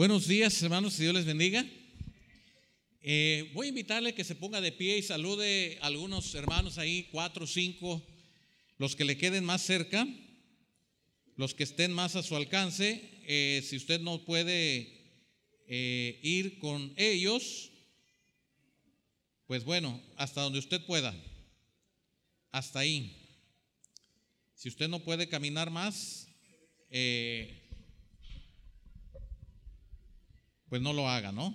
Buenos días, hermanos, Dios les bendiga. Eh, voy a invitarle que se ponga de pie y salude a algunos hermanos ahí, cuatro cinco, los que le queden más cerca, los que estén más a su alcance. Eh, si usted no puede eh, ir con ellos, pues bueno, hasta donde usted pueda, hasta ahí. Si usted no puede caminar más, pues no lo haga, ¿no?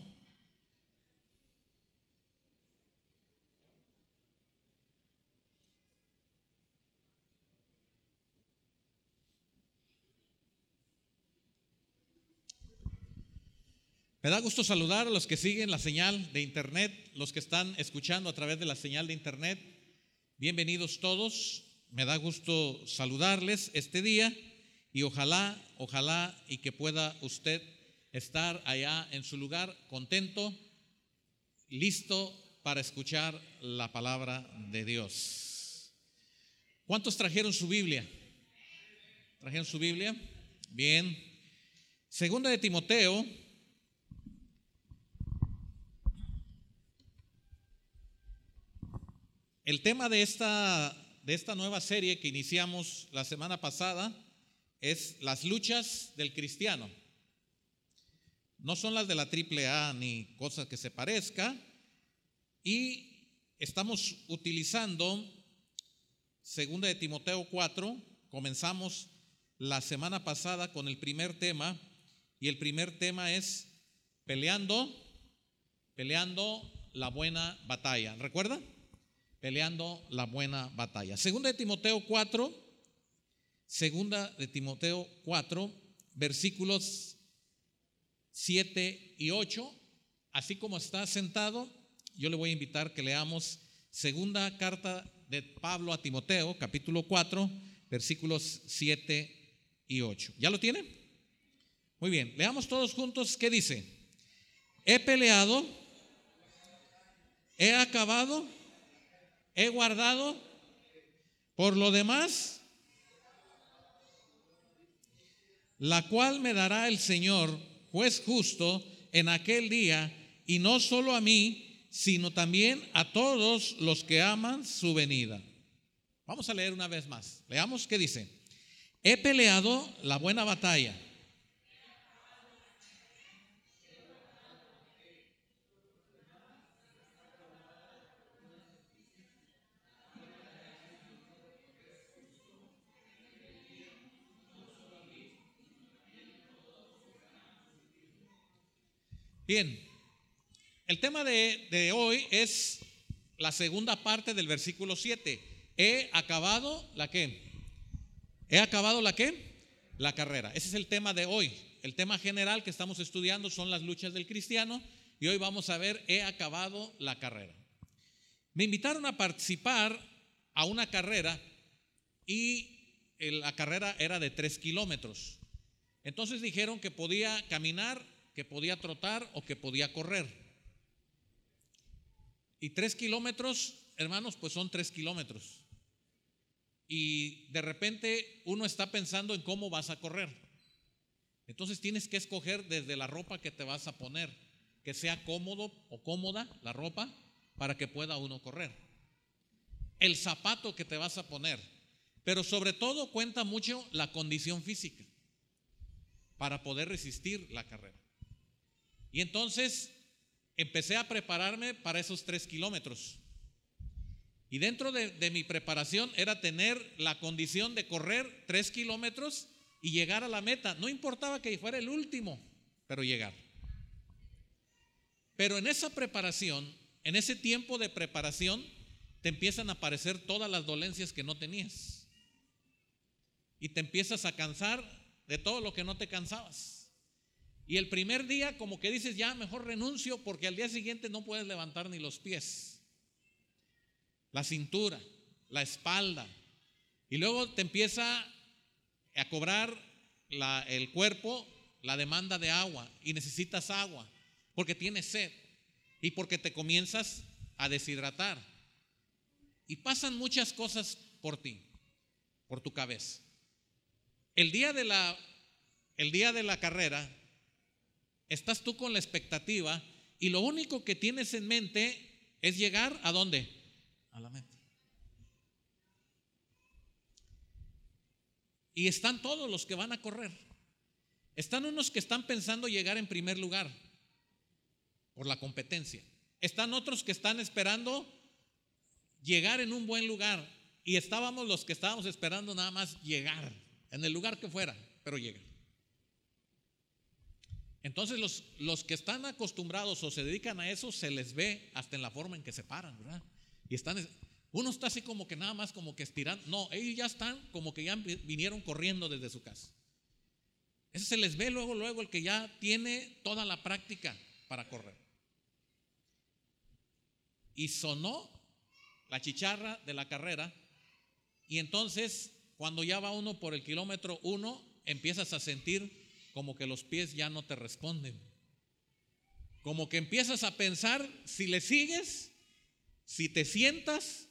Me da gusto saludar a los que siguen la señal de internet, los que están escuchando a través de la señal de internet. Bienvenidos todos. Me da gusto saludarles este día y ojalá, ojalá y que pueda usted estar allá en su lugar contento, listo para escuchar la palabra de Dios. ¿Cuántos trajeron su Biblia? ¿Trajeron su Biblia? Bien. Segunda de Timoteo. El tema de esta, de esta nueva serie que iniciamos la semana pasada es las luchas del cristiano. No son las de la triple A ni cosas que se parezca. Y estamos utilizando segunda de Timoteo 4. Comenzamos la semana pasada con el primer tema. Y el primer tema es peleando, peleando la buena batalla. ¿Recuerda? Peleando la buena batalla. Segunda de Timoteo 4, segunda de Timoteo 4, versículos 7 y 8, así como está sentado, yo le voy a invitar que leamos segunda carta de Pablo a Timoteo, capítulo 4, versículos 7 y 8. ¿Ya lo tiene? Muy bien, leamos todos juntos qué dice. He peleado, he acabado, he guardado, por lo demás, la cual me dará el Señor juez justo en aquel día, y no solo a mí, sino también a todos los que aman su venida. Vamos a leer una vez más. Leamos qué dice. He peleado la buena batalla Bien, el tema de, hoy es la segunda parte del versículo 7. He acabado la qué? He acabado la qué? La carrera. Ese es el tema de hoy. El tema general que estamos estudiando son las luchas del cristiano y hoy vamos a ver, he acabado la carrera. Me invitaron a participar a una carrera y la carrera era de tres kilómetros. Entonces dijeron que podía caminar que podía trotar o que podía correr. Y tres kilómetros, hermanos, pues son tres kilómetros. Y de repente uno está pensando en cómo vas a correr. Entonces tienes que escoger desde la ropa que te vas a poner, que sea cómodo o cómoda la ropa para que pueda uno correr. El zapato que te vas a poner. Pero sobre todo cuenta mucho la condición física para poder resistir la carrera. Y entonces empecé a prepararme para esos tres kilómetros. Y dentro de, mi preparación era tener la condición de correr tres kilómetros y llegar a la meta. No importaba que fuera el último, pero llegar. Pero en esa preparación, en ese tiempo de preparación, te empiezan a aparecer todas las dolencias que no tenías. Y te empiezas a cansar de todo lo que no te cansabas. Y el primer día como que dices, ya mejor renuncio porque al día siguiente no puedes levantar ni los pies, la cintura, la espalda. Y luego te empieza a cobrar el cuerpo la demanda de agua y necesitas agua porque tienes sed y porque te comienzas a deshidratar. Y pasan muchas cosas por ti, por tu cabeza. El día de la, el día de la carrera estás tú con la expectativa y lo único que tienes en mente es llegar a dónde? A la meta. Y están todos los que van a correr. Están unos que están pensando llegar en primer lugar por la competencia. Están otros que están esperando llegar en un buen lugar. Y estábamos los que estábamos esperando nada más llegar, en el lugar que fuera, pero llegar. Entonces los, los que están acostumbrados o se dedican a eso, se les ve hasta en la forma en que se paran, ¿verdad? Y están, uno está así como que nada más como que estirando. No, ellos ya están como que ya vinieron corriendo desde su casa. Ese se les ve luego, luego el que ya tiene toda la práctica para correr. Y sonó la chicharra de la carrera. Y entonces, cuando ya va uno por el kilómetro uno, empiezas a sentir como que los pies ya no te responden. Como que empiezas a pensar si le sigues, si te sientas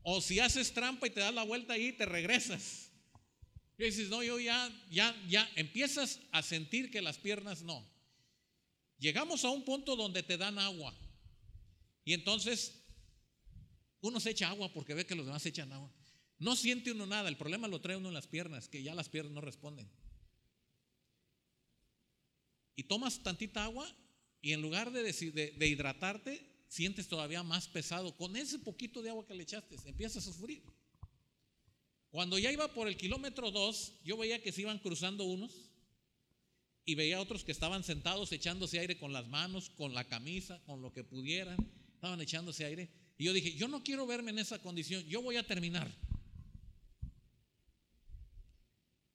o si haces trampa y te das la vuelta ahí y te regresas. Y dices, no, yo ya, ya, ya, empiezas a sentir que las piernas no. Llegamos a un punto donde te dan agua. Y entonces uno se echa agua porque ve que los demás se echan agua. No siente uno nada, el problema lo trae uno en las piernas, que ya las piernas no responden y tomas tantita agua y en lugar de, de, hidratarte, sientes todavía más pesado. Con ese poquito de agua que le echaste, empiezas a sufrir. Cuando ya iba por el kilómetro 2, yo veía que se iban cruzando unos y veía otros que estaban sentados echándose aire con las manos, con la camisa, con lo que pudieran, estaban echándose aire. Y yo dije, yo no quiero verme en esa condición, yo voy a terminar.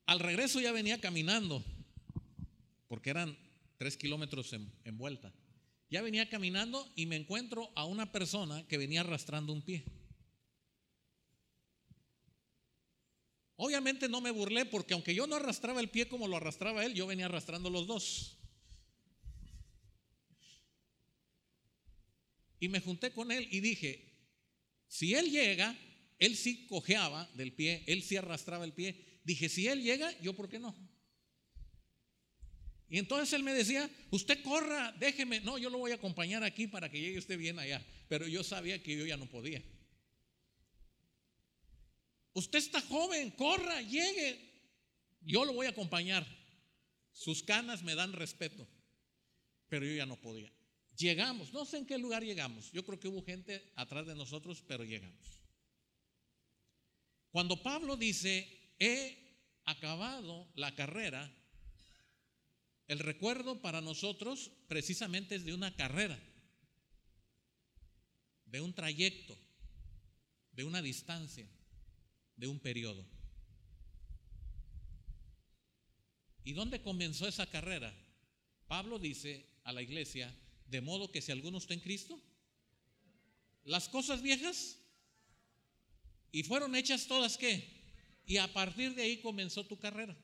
Al regreso ya venía caminando, porque eran tres kilómetros en, vuelta. Ya venía caminando y me encuentro a una persona que venía arrastrando un pie. Obviamente no me burlé porque aunque yo no arrastraba el pie como lo arrastraba él, yo venía arrastrando los dos. Y me junté con él y dije, si él llega, él sí cojeaba del pie, él sí arrastraba el pie. Dije, si él llega, yo por qué no. Y entonces él me decía, usted corra, déjeme. No, yo lo voy a acompañar aquí para que llegue usted bien allá. Pero yo sabía que yo ya no podía. Usted está joven, corra, llegue. Yo lo voy a acompañar. Sus canas me dan respeto. Pero yo ya no podía. Llegamos, no sé en qué lugar llegamos. Yo creo que hubo gente atrás de nosotros, pero llegamos. Cuando Pablo dice, he acabado la carrera, el recuerdo para nosotros precisamente es de una carrera, de un trayecto, de una distancia, de un periodo. ¿Y dónde comenzó esa carrera? Pablo dice a la iglesia, de modo que si alguno está en Cristo, las cosas viejas y fueron hechas todas qué? Y a partir de ahí comenzó tu carrera.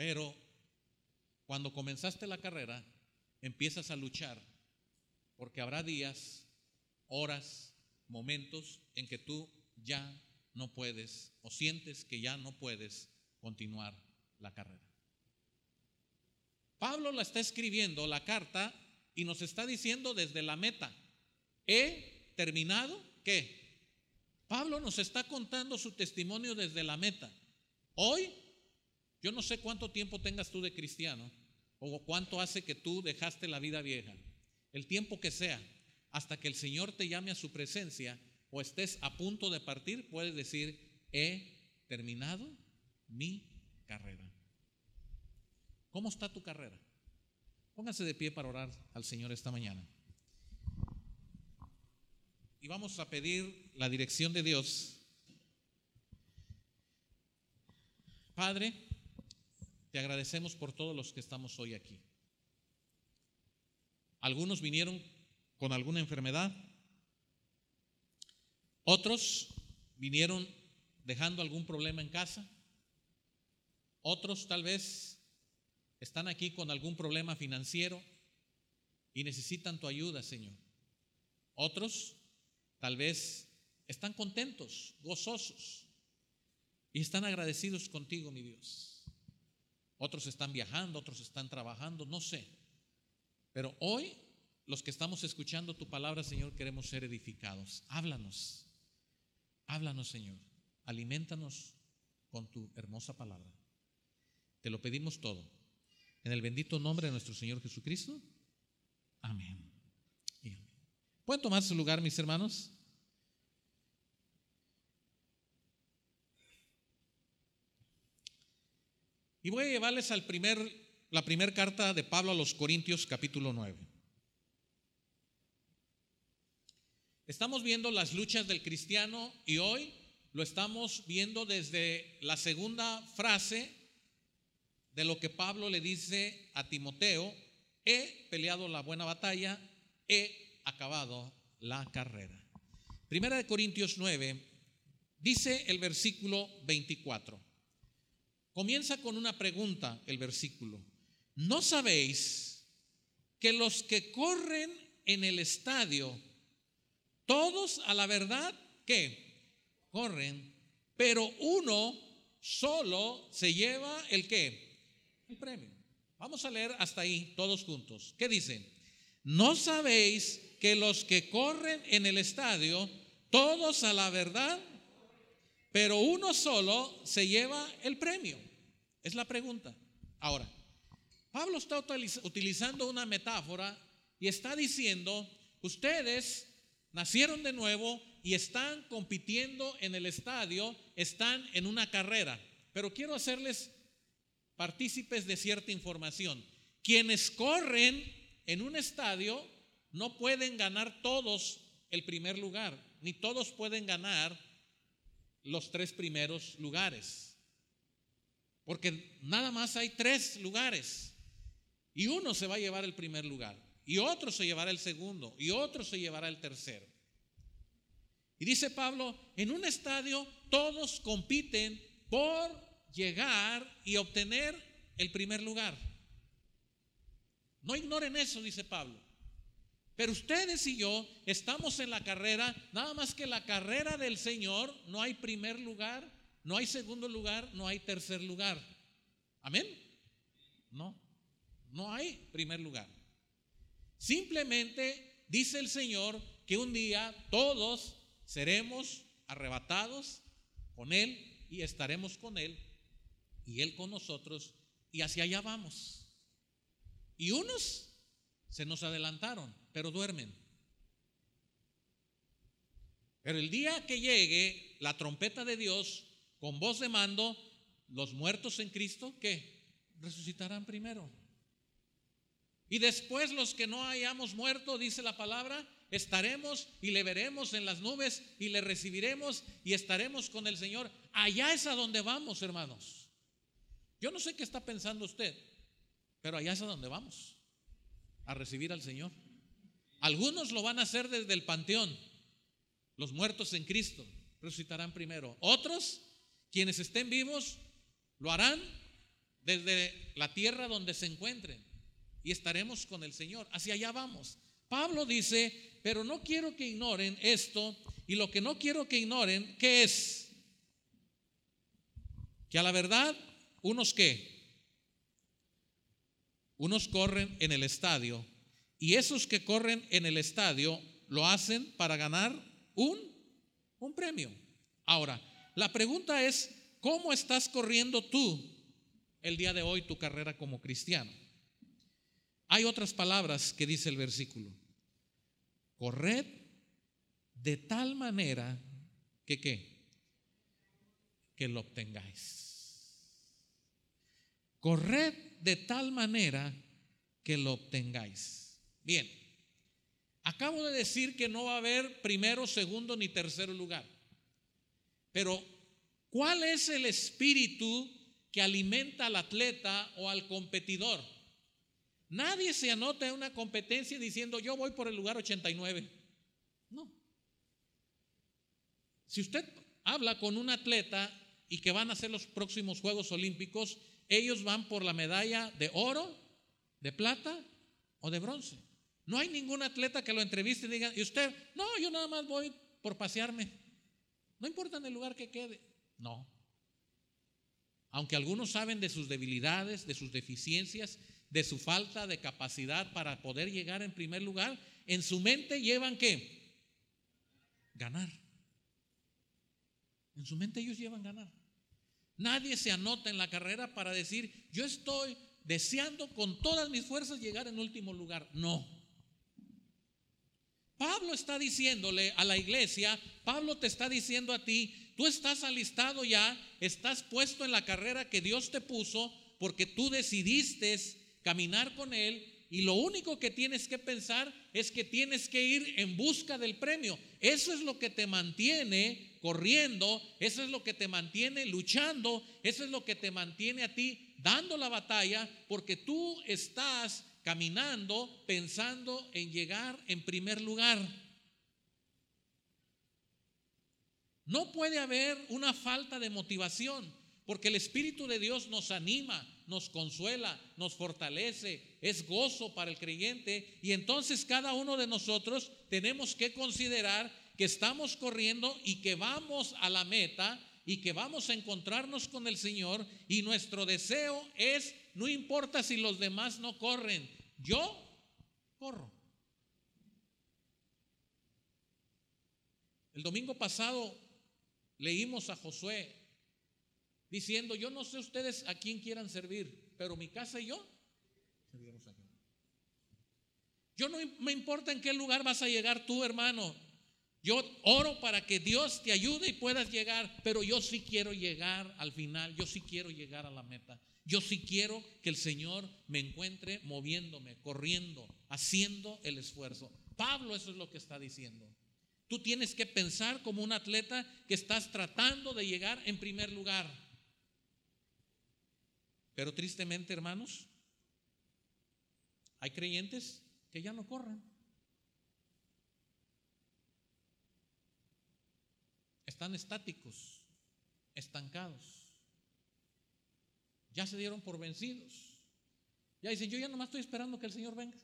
Pero cuando comenzaste la carrera, empiezas a luchar, porque habrá días, horas, momentos en que tú ya no puedes o sientes que ya no puedes continuar la carrera. Pablo la está escribiendo la carta y nos está diciendo desde la meta, he terminado, ¿qué? Pablo nos está contando su testimonio desde la meta. Hoy yo no sé cuánto tiempo tengas tú de cristiano o cuánto hace que tú dejaste la vida vieja. El tiempo que sea, hasta que el Señor te llame a su presencia o estés a punto de partir, puedes decir, he terminado mi carrera. ¿Cómo está tu carrera? Póngase de pie para orar al Señor esta mañana. Y vamos a pedir la dirección de Dios. Padre, te agradecemos por todos los que estamos hoy aquí. Algunos vinieron con alguna enfermedad, otros vinieron dejando algún problema en casa, otros tal vez están aquí con algún problema financiero y necesitan tu ayuda, Señor. Otros tal vez están contentos, gozosos y están agradecidos contigo, mi Dios. Otros están viajando, otros están trabajando, no sé. Pero hoy, los que estamos escuchando tu palabra, Señor, queremos ser edificados. Háblanos, háblanos, Señor. Alimentanos con tu hermosa palabra. Te lo pedimos todo. En el bendito nombre de nuestro Señor Jesucristo. Amén. ¿Pueden tomar su lugar, mis hermanos? Y voy a llevarles al primer, la primera carta de Pablo a los Corintios, capítulo 9. Estamos viendo las luchas del cristiano y hoy lo estamos viendo desde la segunda frase de lo que Pablo le dice a Timoteo, he peleado la buena batalla, he acabado la carrera. Primera de Corintios 9 dice el versículo 24. Comienza con una pregunta el versículo. ¿No sabéis que los que corren en el estadio, todos a la verdad que corren, pero uno solo se lleva el qué? El premio. Vamos a leer hasta ahí todos juntos. ¿Qué dicen? ¿No sabéis que los que corren en el estadio, todos a la verdad pero uno solo se lleva el premio. Es la pregunta. Ahora, Pablo está utilizando una metáfora y está diciendo, ustedes nacieron de nuevo y están compitiendo en el estadio, están en una carrera. Pero quiero hacerles partícipes de cierta información. Quienes corren en un estadio no pueden ganar todos el primer lugar, ni todos pueden ganar los tres primeros lugares. Porque nada más hay tres lugares. Y uno se va a llevar el primer lugar. Y otro se llevará el segundo. Y otro se llevará el tercero. Y dice Pablo, en un estadio todos compiten por llegar y obtener el primer lugar. No ignoren eso, dice Pablo. Pero ustedes y yo estamos en la carrera, nada más que la carrera del Señor, no hay primer lugar, no hay segundo lugar, no hay tercer lugar. Amén. No, no hay primer lugar. Simplemente dice el Señor que un día todos seremos arrebatados con Él y estaremos con Él y Él con nosotros y hacia allá vamos. Y unos se nos adelantaron, pero duermen. Pero el día que llegue la trompeta de Dios con voz de mando, los muertos en Cristo, ¿qué? Resucitarán primero. Y después los que no hayamos muerto, dice la palabra, estaremos y le veremos en las nubes y le recibiremos y estaremos con el Señor. Allá es a donde vamos, hermanos. Yo no sé qué está pensando usted, pero allá es a donde vamos a recibir al Señor. Algunos lo van a hacer desde el panteón. Los muertos en Cristo resucitarán primero. Otros, quienes estén vivos, lo harán desde la tierra donde se encuentren. Y estaremos con el Señor. Hacia allá vamos. Pablo dice, pero no quiero que ignoren esto. Y lo que no quiero que ignoren, ¿qué es? Que a la verdad, unos que unos corren en el estadio y esos que corren en el estadio lo hacen para ganar un, un premio. Ahora, la pregunta es, ¿cómo estás corriendo tú el día de hoy tu carrera como cristiano? Hay otras palabras que dice el versículo. Corred de tal manera que qué? Que lo obtengáis. Corred de tal manera que lo obtengáis. Bien, acabo de decir que no va a haber primero, segundo ni tercer lugar. Pero, ¿cuál es el espíritu que alimenta al atleta o al competidor? Nadie se anota en una competencia diciendo yo voy por el lugar 89. No. Si usted habla con un atleta y que van a ser los próximos Juegos Olímpicos, ellos van por la medalla de oro, de plata o de bronce. No hay ningún atleta que lo entreviste y diga, ¿y usted? No, yo nada más voy por pasearme. No importa en el lugar que quede. No. Aunque algunos saben de sus debilidades, de sus deficiencias, de su falta de capacidad para poder llegar en primer lugar, en su mente llevan qué? Ganar. En su mente ellos llevan ganar. Nadie se anota en la carrera para decir, yo estoy deseando con todas mis fuerzas llegar en último lugar. No. Pablo está diciéndole a la iglesia, Pablo te está diciendo a ti, tú estás alistado ya, estás puesto en la carrera que Dios te puso porque tú decidiste caminar con Él y lo único que tienes que pensar es que tienes que ir en busca del premio. Eso es lo que te mantiene corriendo, eso es lo que te mantiene luchando, eso es lo que te mantiene a ti dando la batalla, porque tú estás caminando pensando en llegar en primer lugar. No puede haber una falta de motivación, porque el Espíritu de Dios nos anima, nos consuela, nos fortalece, es gozo para el creyente y entonces cada uno de nosotros tenemos que considerar que estamos corriendo y que vamos a la meta y que vamos a encontrarnos con el Señor y nuestro deseo es, no importa si los demás no corren, yo corro. El domingo pasado leímos a Josué diciendo, yo no sé ustedes a quién quieran servir, pero mi casa y yo Yo no me importa en qué lugar vas a llegar tú, hermano. Yo oro para que Dios te ayude y puedas llegar, pero yo sí quiero llegar al final, yo sí quiero llegar a la meta. Yo sí quiero que el Señor me encuentre moviéndome, corriendo, haciendo el esfuerzo. Pablo eso es lo que está diciendo. Tú tienes que pensar como un atleta que estás tratando de llegar en primer lugar. Pero tristemente, hermanos, hay creyentes que ya no corren. Están estáticos, estancados. Ya se dieron por vencidos. Ya dicen, yo ya nomás estoy esperando que el Señor venga.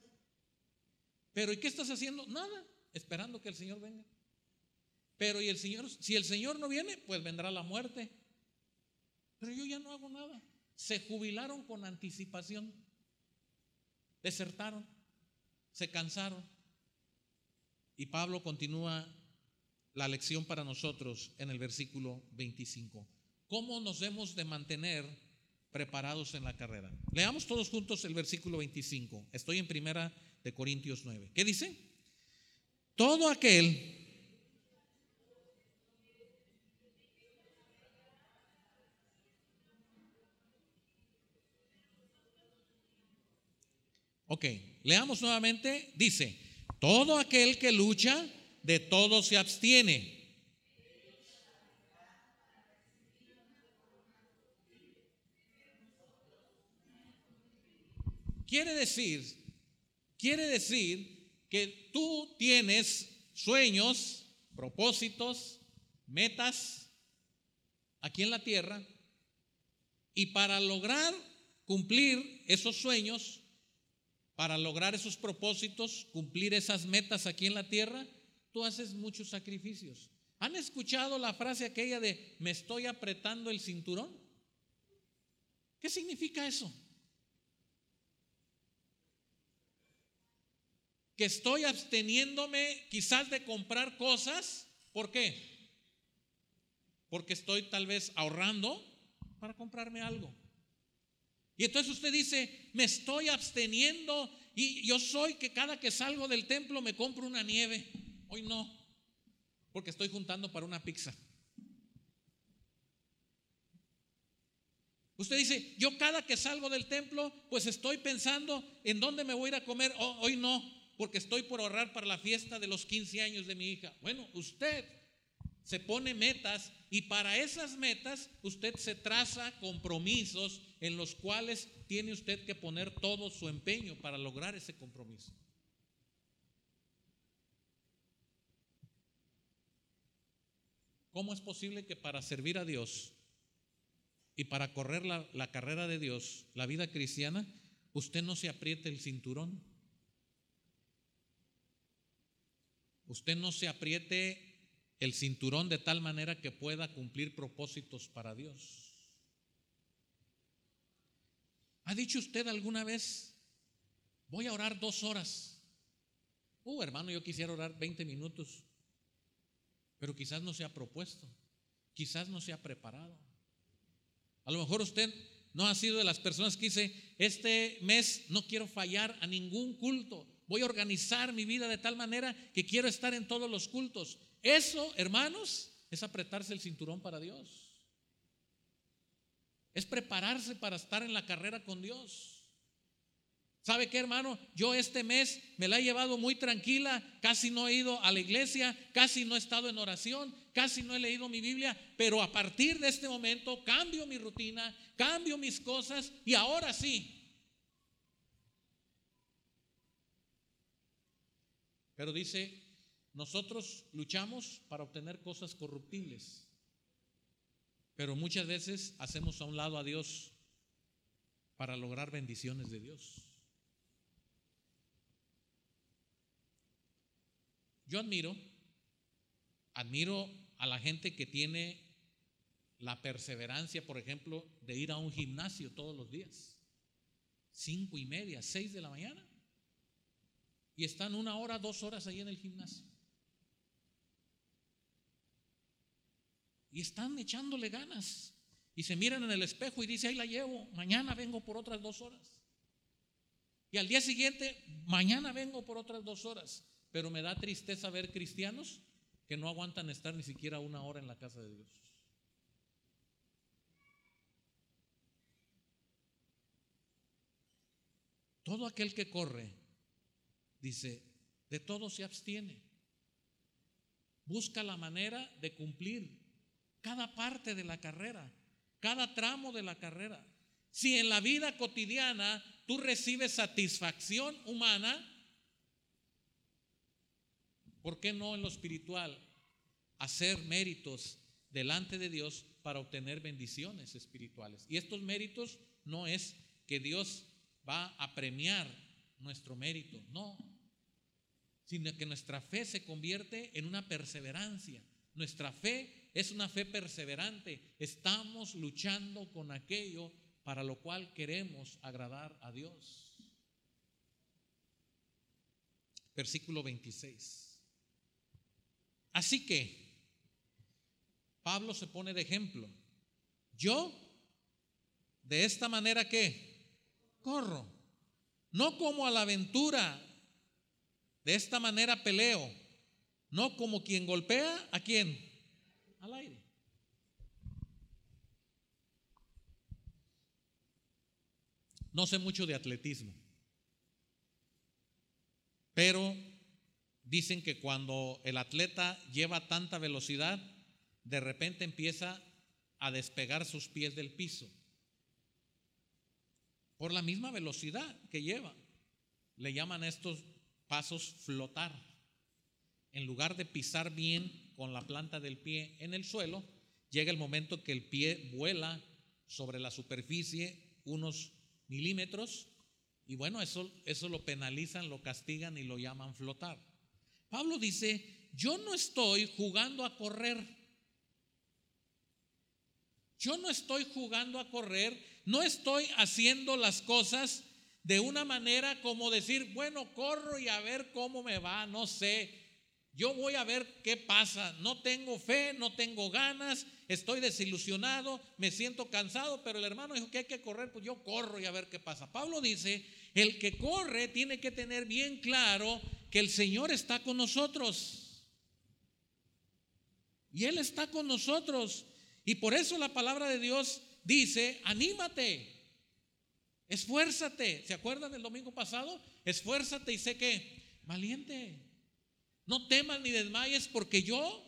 Pero ¿y qué estás haciendo? Nada, esperando que el Señor venga. Pero ¿y el Señor? Si el Señor no viene, pues vendrá la muerte. Pero yo ya no hago nada se jubilaron con anticipación, desertaron, se cansaron. Y Pablo continúa la lección para nosotros en el versículo 25. ¿Cómo nos hemos de mantener preparados en la carrera? Leamos todos juntos el versículo 25. Estoy en primera de Corintios 9. ¿Qué dice? Todo aquel Ok, leamos nuevamente. Dice, todo aquel que lucha, de todo se abstiene. Quiere decir, quiere decir que tú tienes sueños, propósitos, metas aquí en la tierra y para lograr cumplir esos sueños para lograr esos propósitos, cumplir esas metas aquí en la tierra, tú haces muchos sacrificios. ¿Han escuchado la frase aquella de me estoy apretando el cinturón? ¿Qué significa eso? Que estoy absteniéndome quizás de comprar cosas. ¿Por qué? Porque estoy tal vez ahorrando para comprarme algo. Y entonces usted dice, me estoy absteniendo y yo soy que cada que salgo del templo me compro una nieve. Hoy no, porque estoy juntando para una pizza. Usted dice, yo cada que salgo del templo, pues estoy pensando en dónde me voy a ir a comer. hoy no, porque estoy por ahorrar para la fiesta de los 15 años de mi hija. Bueno, usted se pone metas y para esas metas usted se traza compromisos en los cuales tiene usted que poner todo su empeño para lograr ese compromiso. ¿Cómo es posible que para servir a Dios y para correr la, la, carrera de Dios, la vida cristiana, usted no se apriete el cinturón? Usted no se apriete el cinturón de tal manera que pueda cumplir propósitos para Dios. ¿Ha dicho usted alguna vez, voy a orar dos horas? Uh, hermano, yo quisiera orar 20 minutos, pero quizás no se ha propuesto, quizás no se ha preparado. A lo mejor usted no ha sido de las personas que dice, este mes no quiero fallar a ningún culto, voy a organizar mi vida de tal manera que quiero estar en todos los cultos. Eso, hermanos, es apretarse el cinturón para Dios. Es prepararse para estar en la carrera con Dios. ¿Sabe qué, hermano? Yo este mes me la he llevado muy tranquila, casi no he ido a la iglesia, casi no he estado en oración, casi no he leído mi Biblia, pero a partir de este momento cambio mi rutina, cambio mis cosas y ahora sí. Pero dice, nosotros luchamos para obtener cosas corruptibles. Pero muchas veces hacemos a un lado a Dios para lograr bendiciones de Dios. Yo admiro, admiro a la gente que tiene la perseverancia, por ejemplo, de ir a un gimnasio todos los días. Cinco y media, seis de la mañana. Y están una hora, dos horas ahí en el gimnasio. y están echándole ganas. Y se miran en el espejo y dice, ahí la llevo, mañana vengo por otras dos horas. Y al día siguiente, mañana vengo por otras dos horas. Pero me da tristeza ver cristianos que no aguantan estar ni siquiera una hora en la casa de Dios. Todo aquel que corre, dice, de todo se abstiene. Busca la manera de cumplir cada parte de la carrera, cada tramo de la carrera. Si en la vida cotidiana tú recibes satisfacción humana, ¿por qué no en lo espiritual hacer méritos delante de Dios para obtener bendiciones espirituales? Y estos méritos no es que Dios va a premiar nuestro mérito, no, sino que nuestra fe se convierte en una perseverancia. Nuestra fe es una fe perseverante. Estamos luchando con aquello para lo cual queremos agradar a Dios. Versículo 26. Así que Pablo se pone de ejemplo. Yo, de esta manera que corro, no como a la aventura, de esta manera peleo, no como quien golpea a quien al aire. No sé mucho de atletismo, pero dicen que cuando el atleta lleva tanta velocidad, de repente empieza a despegar sus pies del piso. Por la misma velocidad que lleva. Le llaman estos pasos flotar. En lugar de pisar bien con la planta del pie en el suelo, llega el momento que el pie vuela sobre la superficie unos milímetros y bueno, eso, eso lo penalizan, lo castigan y lo llaman flotar. Pablo dice, yo no estoy jugando a correr. Yo no estoy jugando a correr, no estoy haciendo las cosas de una manera como decir, bueno, corro y a ver cómo me va, no sé, yo voy a ver qué pasa. No tengo fe, no tengo ganas, estoy desilusionado, me siento cansado, pero el hermano dijo que hay que correr, pues yo corro y a ver qué pasa. Pablo dice, el que corre tiene que tener bien claro que el Señor está con nosotros. Y Él está con nosotros. Y por eso la palabra de Dios dice, anímate, esfuérzate. ¿Se acuerdan del domingo pasado? Esfuérzate y sé que, valiente. No temas ni desmayes porque yo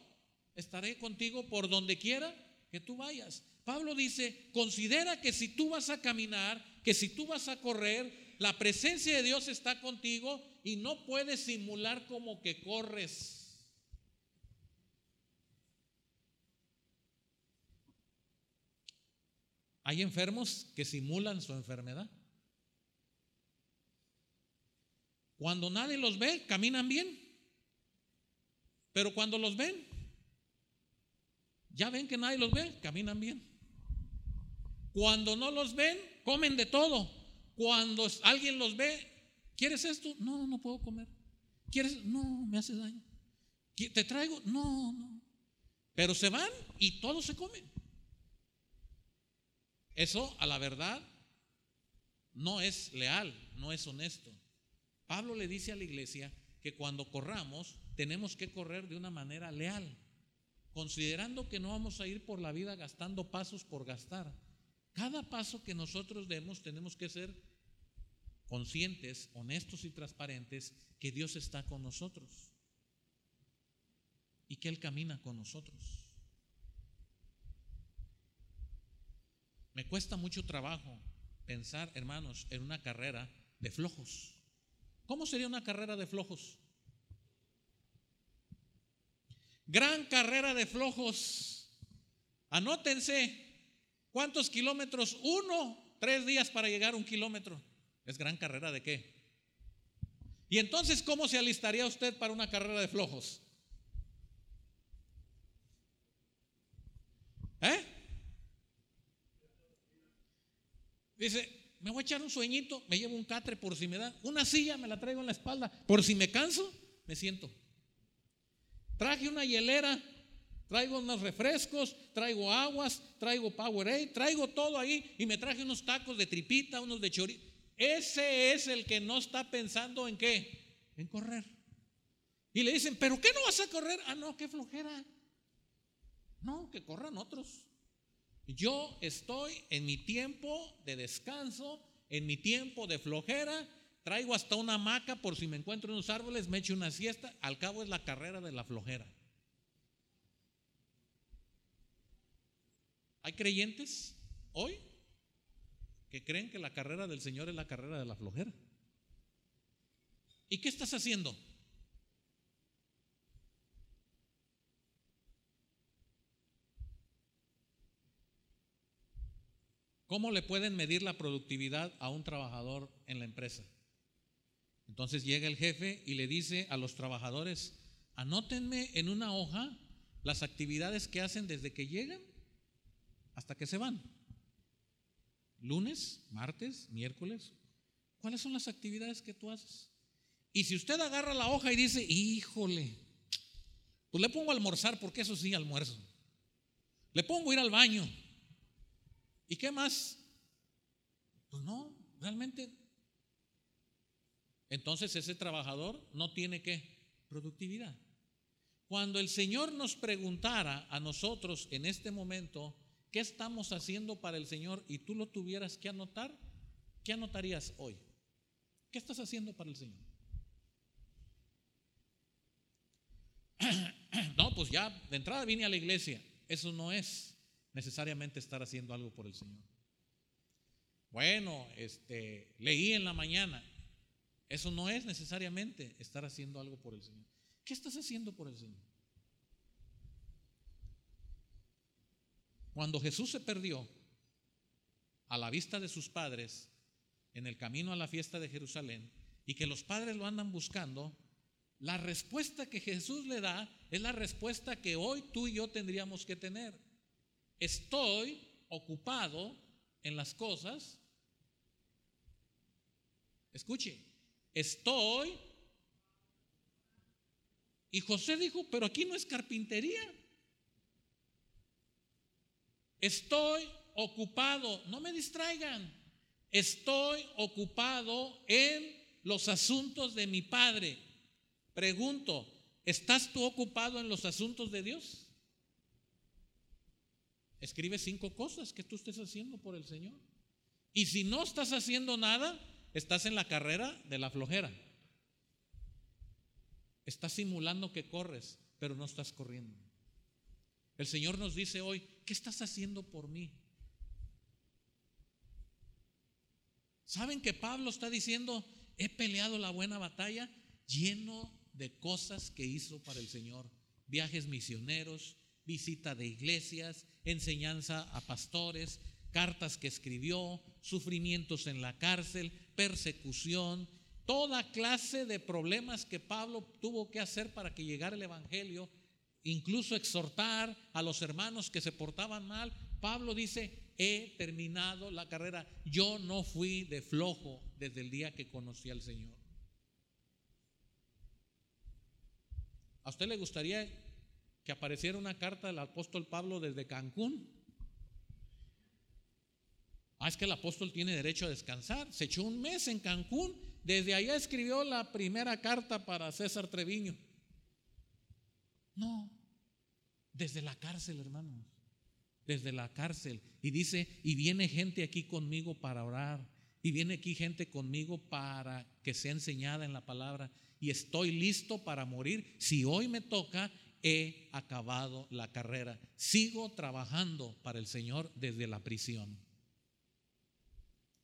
estaré contigo por donde quiera que tú vayas. Pablo dice, considera que si tú vas a caminar, que si tú vas a correr, la presencia de Dios está contigo y no puedes simular como que corres. Hay enfermos que simulan su enfermedad. Cuando nadie los ve, caminan bien. Pero cuando los ven, ya ven que nadie los ve, caminan bien. Cuando no los ven, comen de todo. Cuando alguien los ve, ¿quieres esto? No, no puedo comer. ¿Quieres? No, me hace daño. ¿Te traigo? No, no. Pero se van y todos se comen. Eso, a la verdad, no es leal, no es honesto. Pablo le dice a la iglesia que cuando corramos tenemos que correr de una manera leal, considerando que no vamos a ir por la vida gastando pasos por gastar. Cada paso que nosotros demos tenemos que ser conscientes, honestos y transparentes que Dios está con nosotros y que Él camina con nosotros. Me cuesta mucho trabajo pensar, hermanos, en una carrera de flojos. ¿Cómo sería una carrera de flojos? Gran carrera de flojos. Anótense. ¿Cuántos kilómetros? Uno. Tres días para llegar a un kilómetro. ¿Es gran carrera de qué? Y entonces, ¿cómo se alistaría usted para una carrera de flojos? ¿Eh? Dice, me voy a echar un sueñito, me llevo un catre por si me da, una silla me la traigo en la espalda, por si me canso, me siento. Traje una hielera, traigo unos refrescos, traigo aguas, traigo Powerade, traigo todo ahí y me traje unos tacos de tripita, unos de chorizo. Ese es el que no está pensando en qué, en correr. Y le dicen, ¿pero qué no vas a correr? Ah, no, qué flojera. No, que corran otros. Yo estoy en mi tiempo de descanso, en mi tiempo de flojera, traigo hasta una hamaca por si me encuentro en unos árboles, me echo una siesta, al cabo es la carrera de la flojera. ¿Hay creyentes hoy que creen que la carrera del Señor es la carrera de la flojera? ¿Y qué estás haciendo? ¿Cómo le pueden medir la productividad a un trabajador en la empresa? Entonces llega el jefe y le dice a los trabajadores, anótenme en una hoja las actividades que hacen desde que llegan hasta que se van. Lunes, martes, miércoles. ¿Cuáles son las actividades que tú haces? Y si usted agarra la hoja y dice, híjole, pues le pongo a almorzar porque eso sí almuerzo. Le pongo a ir al baño ¿Y qué más? Pues no, realmente. Entonces ese trabajador no tiene qué? Productividad. Cuando el Señor nos preguntara a nosotros en este momento, ¿qué estamos haciendo para el Señor? Y tú lo tuvieras que anotar, ¿qué anotarías hoy? ¿Qué estás haciendo para el Señor? No, pues ya de entrada vine a la iglesia. Eso no es necesariamente estar haciendo algo por el Señor. Bueno, este, leí en la mañana. Eso no es necesariamente estar haciendo algo por el Señor. ¿Qué estás haciendo por el Señor? Cuando Jesús se perdió a la vista de sus padres en el camino a la fiesta de Jerusalén y que los padres lo andan buscando, la respuesta que Jesús le da es la respuesta que hoy tú y yo tendríamos que tener. Estoy ocupado en las cosas. Escuche, estoy. Y José dijo, pero aquí no es carpintería. Estoy ocupado, no me distraigan. Estoy ocupado en los asuntos de mi padre. Pregunto, ¿estás tú ocupado en los asuntos de Dios? Escribe cinco cosas que tú estés haciendo por el Señor. Y si no estás haciendo nada, estás en la carrera de la flojera. Estás simulando que corres, pero no estás corriendo. El Señor nos dice hoy, ¿qué estás haciendo por mí? ¿Saben que Pablo está diciendo, he peleado la buena batalla lleno de cosas que hizo para el Señor? Viajes misioneros, visita de iglesias, enseñanza a pastores, cartas que escribió, sufrimientos en la cárcel, persecución, toda clase de problemas que Pablo tuvo que hacer para que llegara el Evangelio, incluso exhortar a los hermanos que se portaban mal. Pablo dice, he terminado la carrera. Yo no fui de flojo desde el día que conocí al Señor. ¿A usted le gustaría que apareciera una carta del apóstol Pablo desde Cancún? Ah, es que el apóstol tiene derecho a descansar. Se echó un mes en Cancún. Desde allá escribió la primera carta para César Treviño. No, desde la cárcel, hermanos. Desde la cárcel. Y dice, y viene gente aquí conmigo para orar. Y viene aquí gente conmigo para que sea enseñada en la palabra. Y estoy listo para morir. Si hoy me toca, he acabado la carrera. Sigo trabajando para el Señor desde la prisión.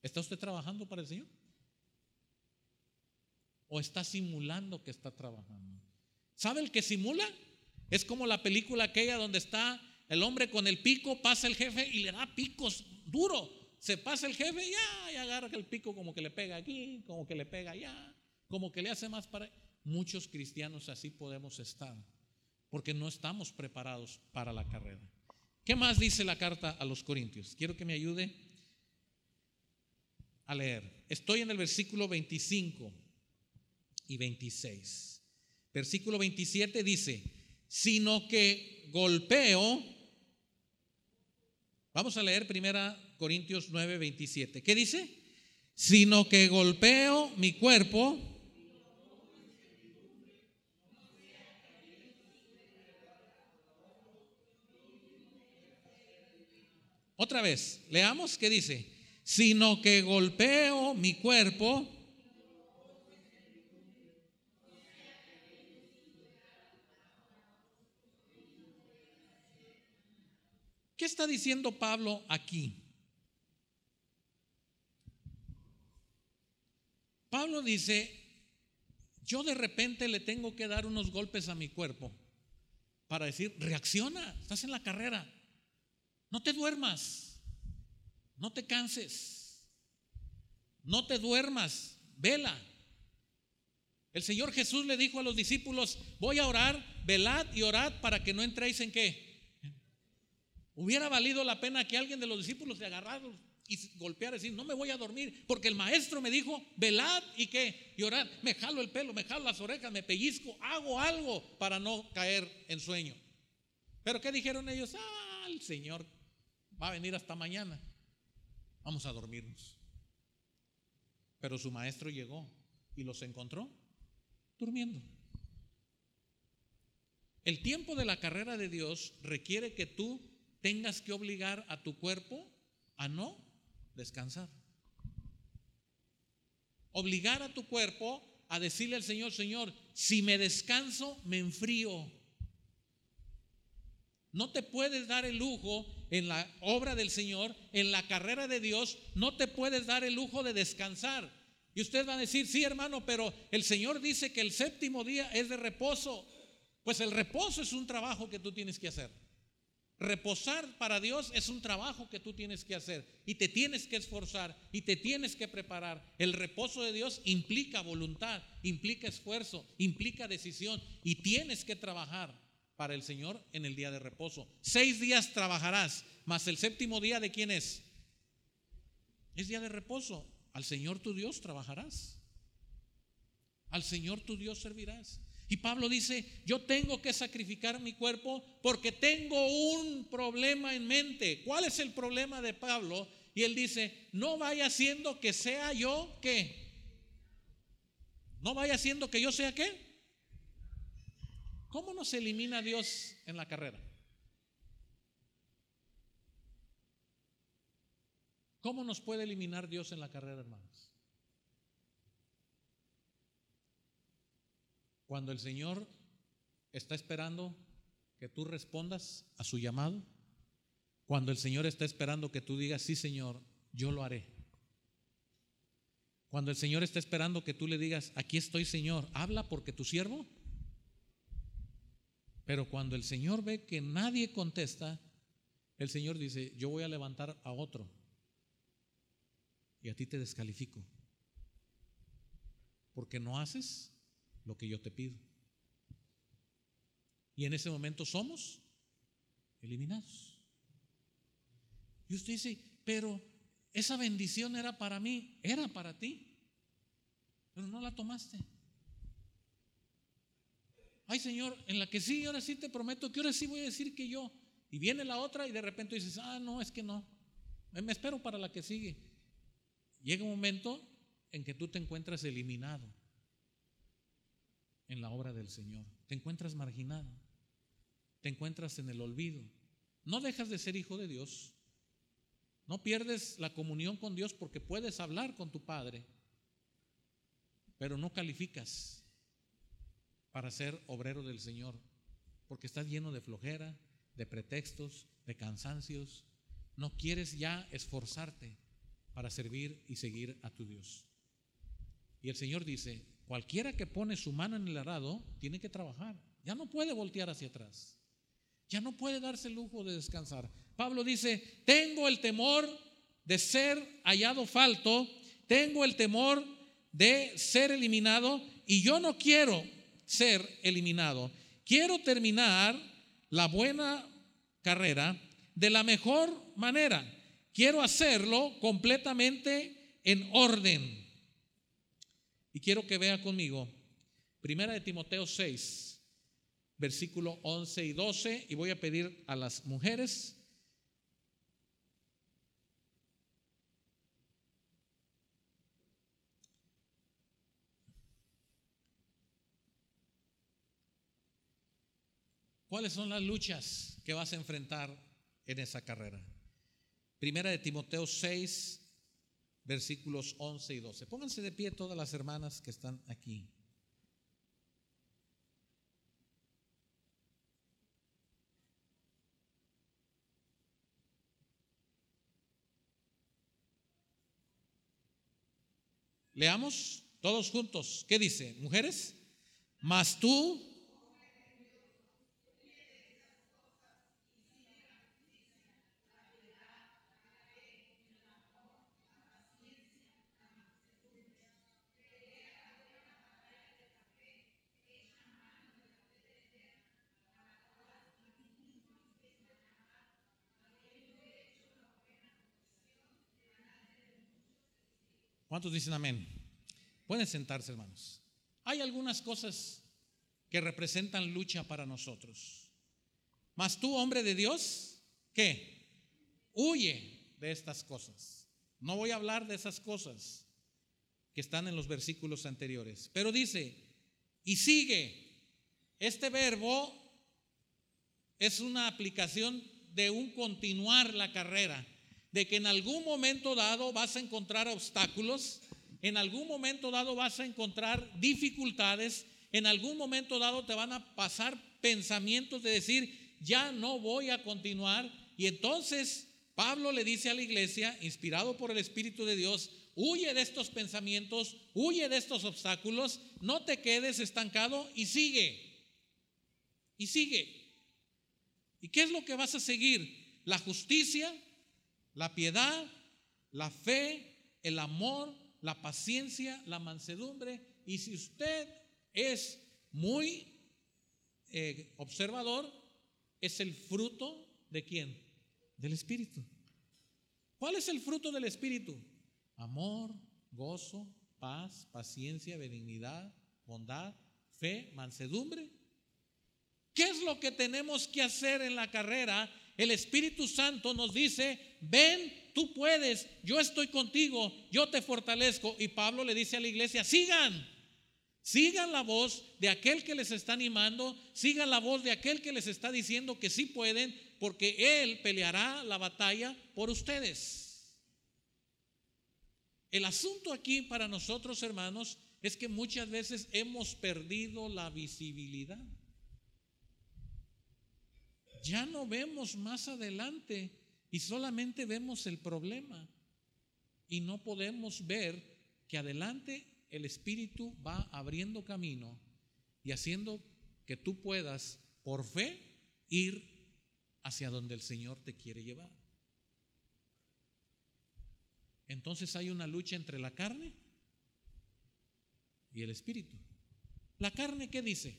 ¿Está usted trabajando para el Señor? ¿O está simulando que está trabajando? ¿Sabe el que simula? Es como la película aquella donde está el hombre con el pico, pasa el jefe y le da picos duro. Se pasa el jefe ya, y agarra el pico como que le pega aquí, como que le pega allá, como que le hace más para... Muchos cristianos así podemos estar, porque no estamos preparados para la carrera. ¿Qué más dice la carta a los Corintios? Quiero que me ayude a leer. Estoy en el versículo 25 y 26. Versículo 27 dice, sino que golpeo, vamos a leer primera Corintios 9, 27. ¿Qué dice? Sino que golpeo mi cuerpo. Otra vez, leamos qué dice sino que golpeo mi cuerpo. ¿Qué está diciendo Pablo aquí? Pablo dice, yo de repente le tengo que dar unos golpes a mi cuerpo para decir, reacciona, estás en la carrera, no te duermas. No te canses. No te duermas. Vela. El Señor Jesús le dijo a los discípulos, voy a orar, velad y orad para que no entréis en qué. Hubiera valido la pena que alguien de los discípulos se agarrara y golpeara y decir, no me voy a dormir, porque el maestro me dijo, velad y qué, y orad. Me jalo el pelo, me jalo las orejas, me pellizco, hago algo para no caer en sueño. Pero ¿qué dijeron ellos? Ah, el Señor va a venir hasta mañana vamos a dormirnos. Pero su maestro llegó y los encontró durmiendo. El tiempo de la carrera de Dios requiere que tú tengas que obligar a tu cuerpo a no descansar. Obligar a tu cuerpo a decirle al Señor, Señor, si me descanso, me enfrío. No te puedes dar el lujo en la obra del Señor, en la carrera de Dios, no te puedes dar el lujo de descansar. Y usted va a decir, sí hermano, pero el Señor dice que el séptimo día es de reposo. Pues el reposo es un trabajo que tú tienes que hacer. Reposar para Dios es un trabajo que tú tienes que hacer y te tienes que esforzar y te tienes que preparar. El reposo de Dios implica voluntad, implica esfuerzo, implica decisión y tienes que trabajar para el Señor en el día de reposo. Seis días trabajarás, mas el séptimo día de quién es? Es día de reposo. Al Señor tu Dios trabajarás. Al Señor tu Dios servirás. Y Pablo dice, yo tengo que sacrificar mi cuerpo porque tengo un problema en mente. ¿Cuál es el problema de Pablo? Y él dice, no vaya siendo que sea yo qué. No vaya siendo que yo sea qué. ¿Cómo nos elimina Dios en la carrera? ¿Cómo nos puede eliminar Dios en la carrera, hermanos? Cuando el Señor está esperando que tú respondas a su llamado, cuando el Señor está esperando que tú digas, sí Señor, yo lo haré. Cuando el Señor está esperando que tú le digas, aquí estoy Señor, habla porque tu siervo pero cuando el Señor ve que nadie contesta, el Señor dice, yo voy a levantar a otro y a ti te descalifico, porque no haces lo que yo te pido. Y en ese momento somos eliminados. Y usted dice, pero esa bendición era para mí, era para ti, pero no la tomaste. Ay Señor, en la que sí, ahora sí te prometo que ahora sí voy a decir que yo. Y viene la otra y de repente dices, ah, no, es que no. Me espero para la que sigue. Llega un momento en que tú te encuentras eliminado en la obra del Señor. Te encuentras marginado. Te encuentras en el olvido. No dejas de ser hijo de Dios. No pierdes la comunión con Dios porque puedes hablar con tu Padre, pero no calificas para ser obrero del Señor porque estás lleno de flojera, de pretextos, de cansancios. No quieres ya esforzarte para servir y seguir a tu Dios. Y el Señor dice, cualquiera que pone su mano en el arado tiene que trabajar. Ya no puede voltear hacia atrás. Ya no puede darse el lujo de descansar. Pablo dice, tengo el temor de ser hallado falto, tengo el temor de ser eliminado y yo no quiero ser eliminado. Quiero terminar la buena carrera de la mejor manera. Quiero hacerlo completamente en orden. Y quiero que vea conmigo, Primera de Timoteo 6, versículo 11 y 12, y voy a pedir a las mujeres ¿Cuáles son las luchas que vas a enfrentar en esa carrera? Primera de Timoteo 6, versículos 11 y 12. Pónganse de pie todas las hermanas que están aquí. Leamos todos juntos. ¿Qué dice? Mujeres, mas tú ¿Cuántos dicen amén? Pueden sentarse, hermanos. Hay algunas cosas que representan lucha para nosotros. Mas tú, hombre de Dios, ¿qué? Huye de estas cosas. No voy a hablar de esas cosas que están en los versículos anteriores. Pero dice, y sigue. Este verbo es una aplicación de un continuar la carrera de que en algún momento dado vas a encontrar obstáculos, en algún momento dado vas a encontrar dificultades, en algún momento dado te van a pasar pensamientos de decir, ya no voy a continuar. Y entonces Pablo le dice a la iglesia, inspirado por el Espíritu de Dios, huye de estos pensamientos, huye de estos obstáculos, no te quedes estancado y sigue. Y sigue. ¿Y qué es lo que vas a seguir? La justicia, la piedad, la fe, el amor, la paciencia, la mansedumbre. Y si usted es muy eh, observador, es el fruto de quién? Del Espíritu. ¿Cuál es el fruto del Espíritu? Amor, gozo, paz, paciencia, benignidad, bondad, fe, mansedumbre. ¿Qué es lo que tenemos que hacer en la carrera el Espíritu Santo nos dice, ven, tú puedes, yo estoy contigo, yo te fortalezco. Y Pablo le dice a la iglesia, sigan, sigan la voz de aquel que les está animando, sigan la voz de aquel que les está diciendo que sí pueden, porque Él peleará la batalla por ustedes. El asunto aquí para nosotros, hermanos, es que muchas veces hemos perdido la visibilidad ya no vemos más adelante y solamente vemos el problema. Y no podemos ver que adelante el Espíritu va abriendo camino y haciendo que tú puedas, por fe, ir hacia donde el Señor te quiere llevar. Entonces hay una lucha entre la carne y el Espíritu. ¿La carne qué dice?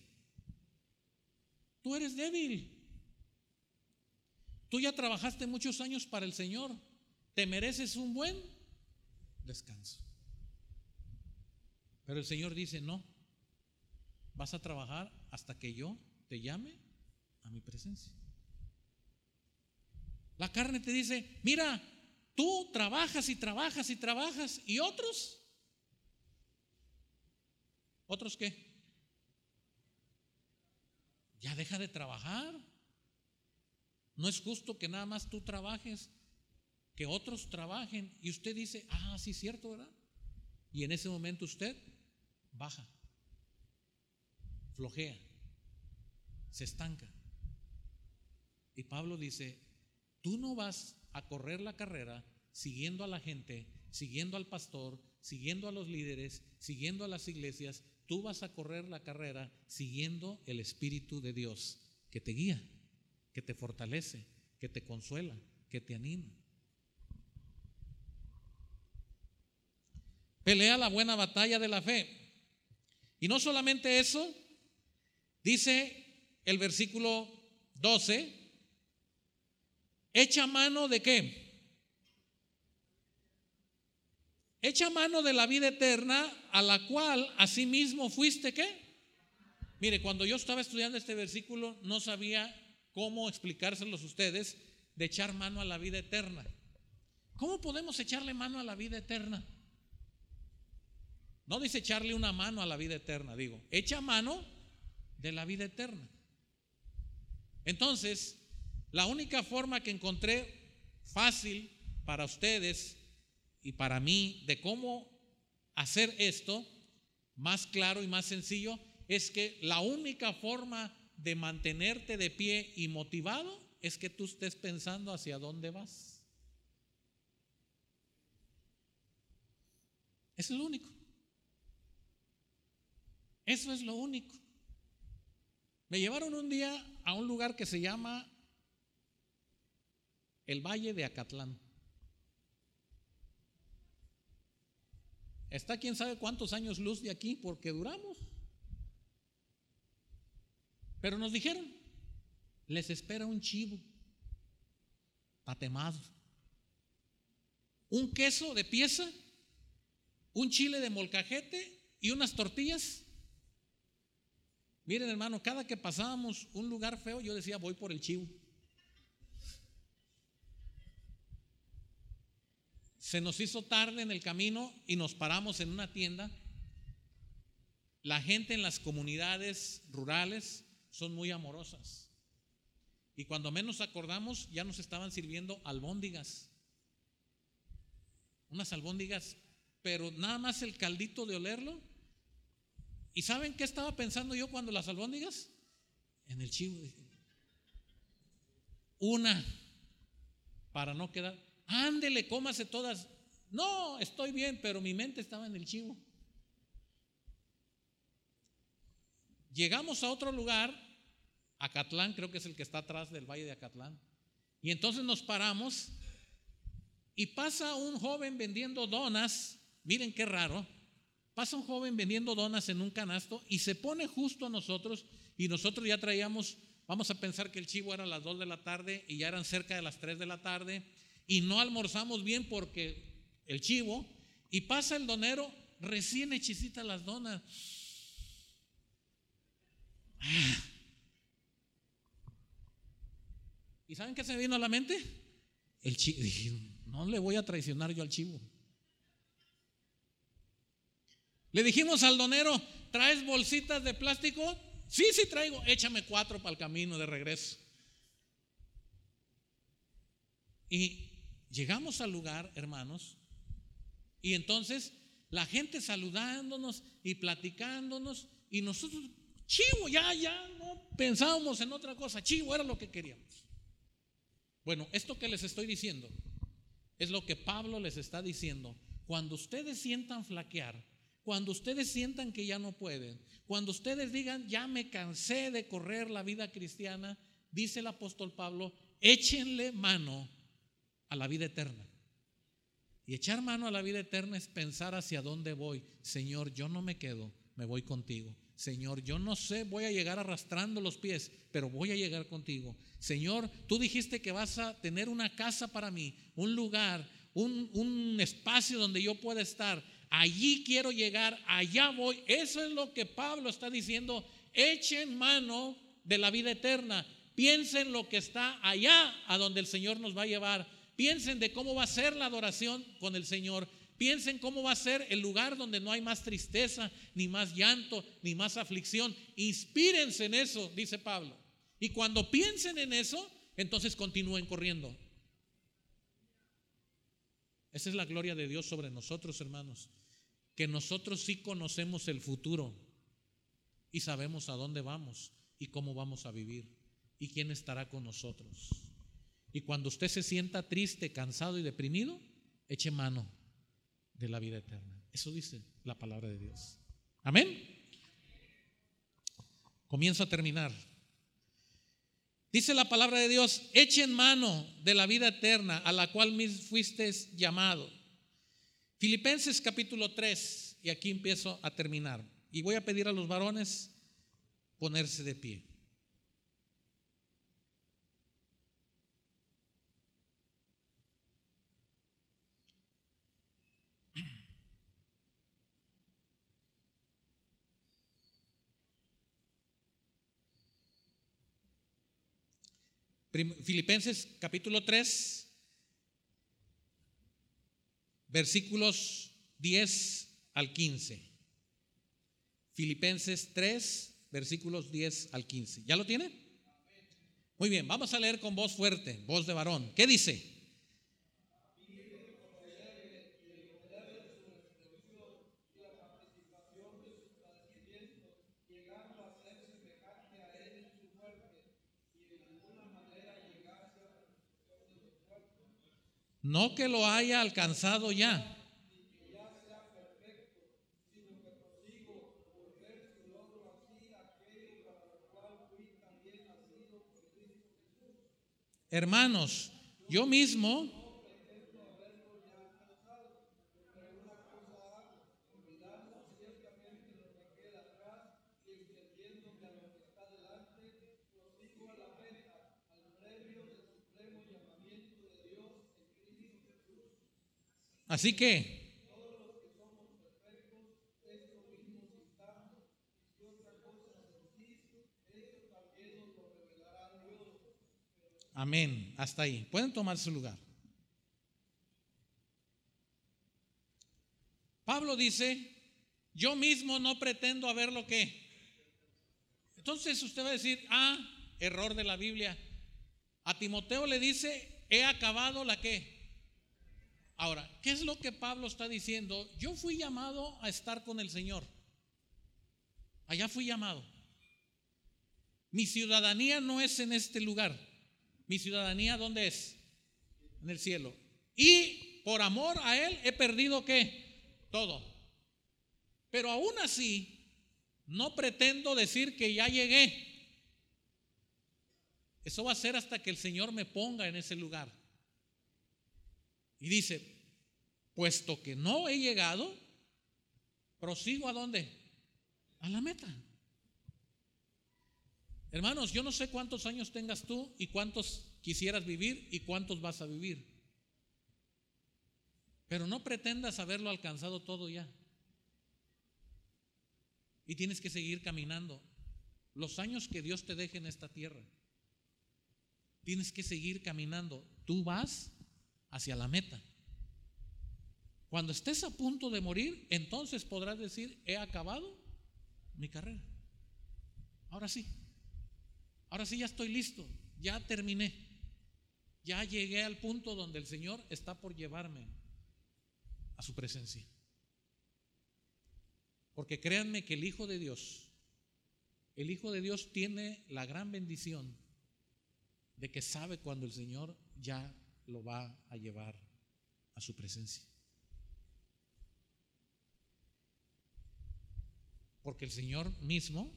Tú eres débil. Tú ya trabajaste muchos años para el Señor. Te mereces un buen descanso. Pero el Señor dice, no, vas a trabajar hasta que yo te llame a mi presencia. La carne te dice, mira, tú trabajas y trabajas y trabajas y otros, ¿otros qué? Ya deja de trabajar. No es justo que nada más tú trabajes, que otros trabajen y usted dice, ah, sí, cierto, ¿verdad? Y en ese momento usted baja, flojea, se estanca. Y Pablo dice, tú no vas a correr la carrera siguiendo a la gente, siguiendo al pastor, siguiendo a los líderes, siguiendo a las iglesias, tú vas a correr la carrera siguiendo el Espíritu de Dios que te guía, que te fortalece, que te consuela, que te anima. Pelea la buena batalla de la fe. Y no solamente eso, dice el versículo 12, echa mano de qué? Echa mano de la vida eterna a la cual asimismo fuiste qué? Mire, cuando yo estaba estudiando este versículo no sabía cómo explicárselos ustedes de echar mano a la vida eterna. ¿Cómo podemos echarle mano a la vida eterna? No dice echarle una mano a la vida eterna, digo, echa mano de la vida eterna. Entonces, la única forma que encontré fácil para ustedes y para mí de cómo hacer esto más claro y más sencillo es que la única forma de mantenerte de pie y motivado es que tú estés pensando hacia dónde vas. Es lo único. Eso es lo único. Me llevaron un día a un lugar que se llama el Valle de Acatlán. Está quién sabe cuántos años luz de aquí porque duramos. Pero nos dijeron, les espera un chivo patemado, un queso de pieza, un chile de molcajete y unas tortillas Miren hermano, cada que pasábamos un lugar feo, yo decía, voy por el chivo. Se nos hizo tarde en el camino y nos paramos en una tienda. La gente en las comunidades rurales son muy amorosas. Y cuando menos acordamos, ya nos estaban sirviendo albóndigas. Unas albóndigas, pero nada más el caldito de olerlo ¿Y saben qué estaba pensando yo cuando las albóndigas? En el chivo. Una, para no quedar, ándele, cómase todas. No, estoy bien, pero mi mente estaba en el chivo. Llegamos a otro lugar, Acatlán, creo que es el que está atrás del valle de Acatlán. Y entonces nos paramos y pasa un joven vendiendo donas. Miren qué raro. Pasa un joven vendiendo donas en un canasto y se pone justo a nosotros y nosotros ya traíamos, vamos a pensar que el chivo era a las 2 de la tarde y ya eran cerca de las 3 de la tarde y no almorzamos bien porque el chivo y pasa el donero recién hechicita las donas. ¿Y saben qué se vino a la mente? El chivo. no le voy a traicionar yo al chivo. Le dijimos al donero, ¿traes bolsitas de plástico? Sí, sí traigo, échame cuatro para el camino de regreso. Y llegamos al lugar, hermanos, y entonces la gente saludándonos y platicándonos, y nosotros, chivo, ya, ya, no pensábamos en otra cosa, chivo era lo que queríamos. Bueno, esto que les estoy diciendo es lo que Pablo les está diciendo. Cuando ustedes sientan flaquear, cuando ustedes sientan que ya no pueden, cuando ustedes digan, ya me cansé de correr la vida cristiana, dice el apóstol Pablo, échenle mano a la vida eterna. Y echar mano a la vida eterna es pensar hacia dónde voy. Señor, yo no me quedo, me voy contigo. Señor, yo no sé, voy a llegar arrastrando los pies, pero voy a llegar contigo. Señor, tú dijiste que vas a tener una casa para mí, un lugar, un, un espacio donde yo pueda estar. Allí quiero llegar, allá voy. Eso es lo que Pablo está diciendo. Echen mano de la vida eterna. Piensen lo que está allá a donde el Señor nos va a llevar. Piensen de cómo va a ser la adoración con el Señor. Piensen cómo va a ser el lugar donde no hay más tristeza, ni más llanto, ni más aflicción. Inspírense en eso, dice Pablo. Y cuando piensen en eso, entonces continúen corriendo. Esa es la gloria de Dios sobre nosotros, hermanos. Que nosotros sí conocemos el futuro y sabemos a dónde vamos y cómo vamos a vivir y quién estará con nosotros. Y cuando usted se sienta triste, cansado y deprimido, eche mano de la vida eterna. Eso dice la palabra de Dios. Amén. Comienzo a terminar. Dice la palabra de Dios, echen mano de la vida eterna a la cual fuisteis llamado. Filipenses capítulo 3, y aquí empiezo a terminar. Y voy a pedir a los varones ponerse de pie. Filipenses capítulo 3, versículos 10 al 15. Filipenses 3, versículos 10 al 15. ¿Ya lo tiene? Muy bien, vamos a leer con voz fuerte, voz de varón. ¿Qué dice? No que lo haya alcanzado ya. Hermanos, yo mismo Así que, Amén. Hasta ahí. Pueden tomar su lugar. Pablo dice, yo mismo no pretendo haber lo que. Entonces usted va a decir, ah, error de la Biblia. A Timoteo le dice, he acabado la que. Ahora, ¿qué es lo que Pablo está diciendo? Yo fui llamado a estar con el Señor. Allá fui llamado. Mi ciudadanía no es en este lugar. Mi ciudadanía, ¿dónde es? En el cielo. Y por amor a Él he perdido qué? Todo. Pero aún así, no pretendo decir que ya llegué. Eso va a ser hasta que el Señor me ponga en ese lugar. Y dice, puesto que no he llegado, prosigo a dónde? A la meta. Hermanos, yo no sé cuántos años tengas tú y cuántos quisieras vivir y cuántos vas a vivir. Pero no pretendas haberlo alcanzado todo ya. Y tienes que seguir caminando. Los años que Dios te deje en esta tierra. Tienes que seguir caminando. Tú vas hacia la meta. Cuando estés a punto de morir, entonces podrás decir, he acabado mi carrera. Ahora sí, ahora sí ya estoy listo, ya terminé, ya llegué al punto donde el Señor está por llevarme a su presencia. Porque créanme que el Hijo de Dios, el Hijo de Dios tiene la gran bendición de que sabe cuando el Señor ya lo va a llevar a su presencia. Porque el Señor mismo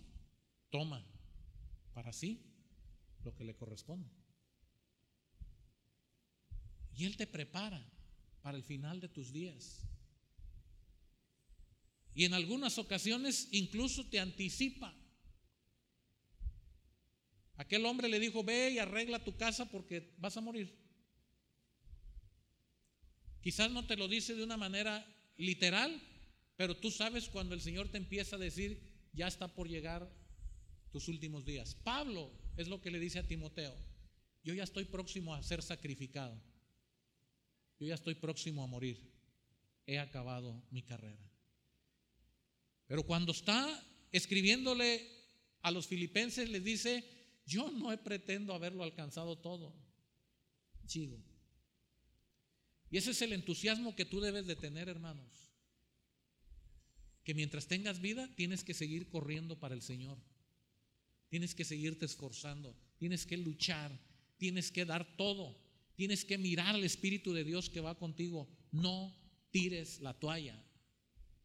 toma para sí lo que le corresponde. Y Él te prepara para el final de tus días. Y en algunas ocasiones incluso te anticipa. Aquel hombre le dijo, ve y arregla tu casa porque vas a morir. Quizás no te lo dice de una manera literal, pero tú sabes cuando el Señor te empieza a decir, ya está por llegar tus últimos días. Pablo es lo que le dice a Timoteo, yo ya estoy próximo a ser sacrificado, yo ya estoy próximo a morir, he acabado mi carrera. Pero cuando está escribiéndole a los filipenses, les dice, yo no pretendo haberlo alcanzado todo, sigo. Y ese es el entusiasmo que tú debes de tener, hermanos que mientras tengas vida tienes que seguir corriendo para el Señor. Tienes que seguirte esforzando, tienes que luchar, tienes que dar todo, tienes que mirar al Espíritu de Dios que va contigo. No tires la toalla.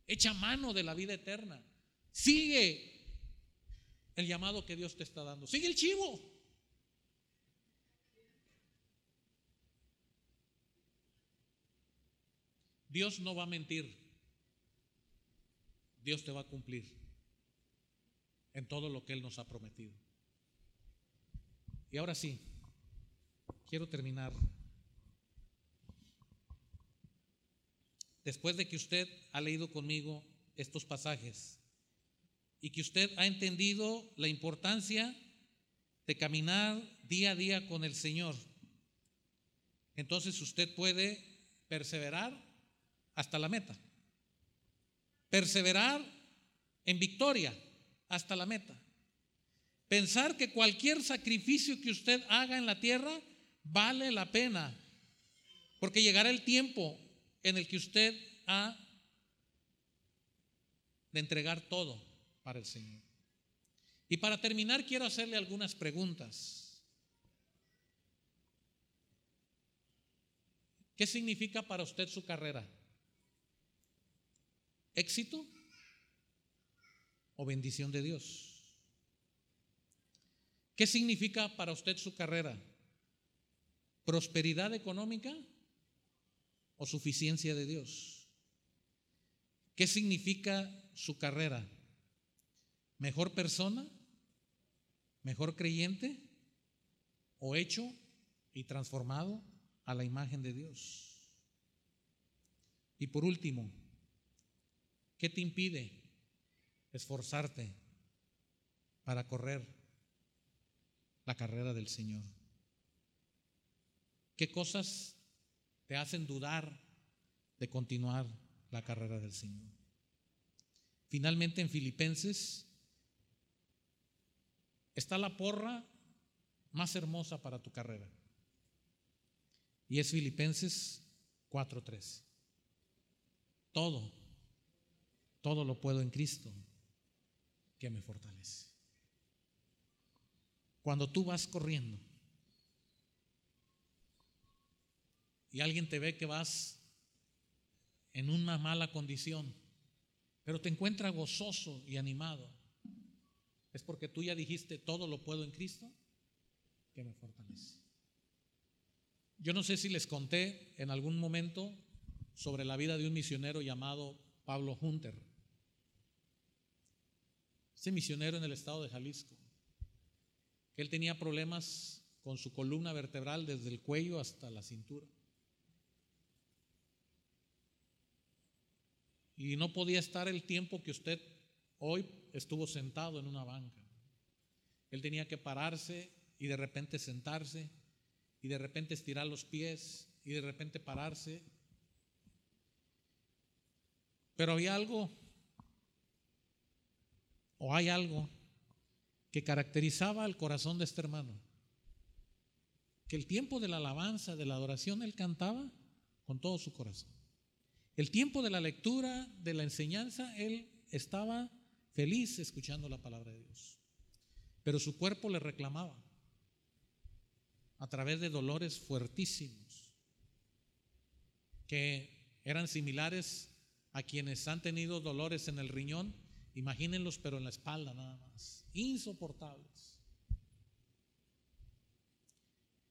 Echa mano de la vida eterna. Sigue el llamado que Dios te está dando. Sigue el chivo. Dios no va a mentir. Dios te va a cumplir en todo lo que Él nos ha prometido. Y ahora sí, quiero terminar. Después de que usted ha leído conmigo estos pasajes y que usted ha entendido la importancia de caminar día a día con el Señor, entonces usted puede perseverar hasta la meta perseverar en victoria hasta la meta. Pensar que cualquier sacrificio que usted haga en la tierra vale la pena, porque llegará el tiempo en el que usted ha de entregar todo para el Señor. Y para terminar quiero hacerle algunas preguntas. ¿Qué significa para usted su carrera? Éxito o bendición de Dios. ¿Qué significa para usted su carrera? ¿Prosperidad económica o suficiencia de Dios? ¿Qué significa su carrera? ¿Mejor persona? ¿Mejor creyente? ¿O hecho y transformado a la imagen de Dios? Y por último, ¿Qué te impide esforzarte para correr la carrera del Señor? ¿Qué cosas te hacen dudar de continuar la carrera del Señor? Finalmente en Filipenses está la porra más hermosa para tu carrera. Y es Filipenses 4.3. Todo todo lo puedo en Cristo que me fortalece. Cuando tú vas corriendo y alguien te ve que vas en una mala condición, pero te encuentra gozoso y animado, es porque tú ya dijiste, todo lo puedo en Cristo que me fortalece. Yo no sé si les conté en algún momento sobre la vida de un misionero llamado Pablo Hunter ese misionero en el estado de Jalisco, que él tenía problemas con su columna vertebral desde el cuello hasta la cintura. Y no podía estar el tiempo que usted hoy estuvo sentado en una banca. Él tenía que pararse y de repente sentarse y de repente estirar los pies y de repente pararse. Pero había algo o hay algo que caracterizaba al corazón de este hermano. Que el tiempo de la alabanza, de la adoración, él cantaba con todo su corazón. El tiempo de la lectura, de la enseñanza, él estaba feliz escuchando la palabra de Dios. Pero su cuerpo le reclamaba a través de dolores fuertísimos que eran similares a quienes han tenido dolores en el riñón Imagínenlos, pero en la espalda nada más. Insoportables.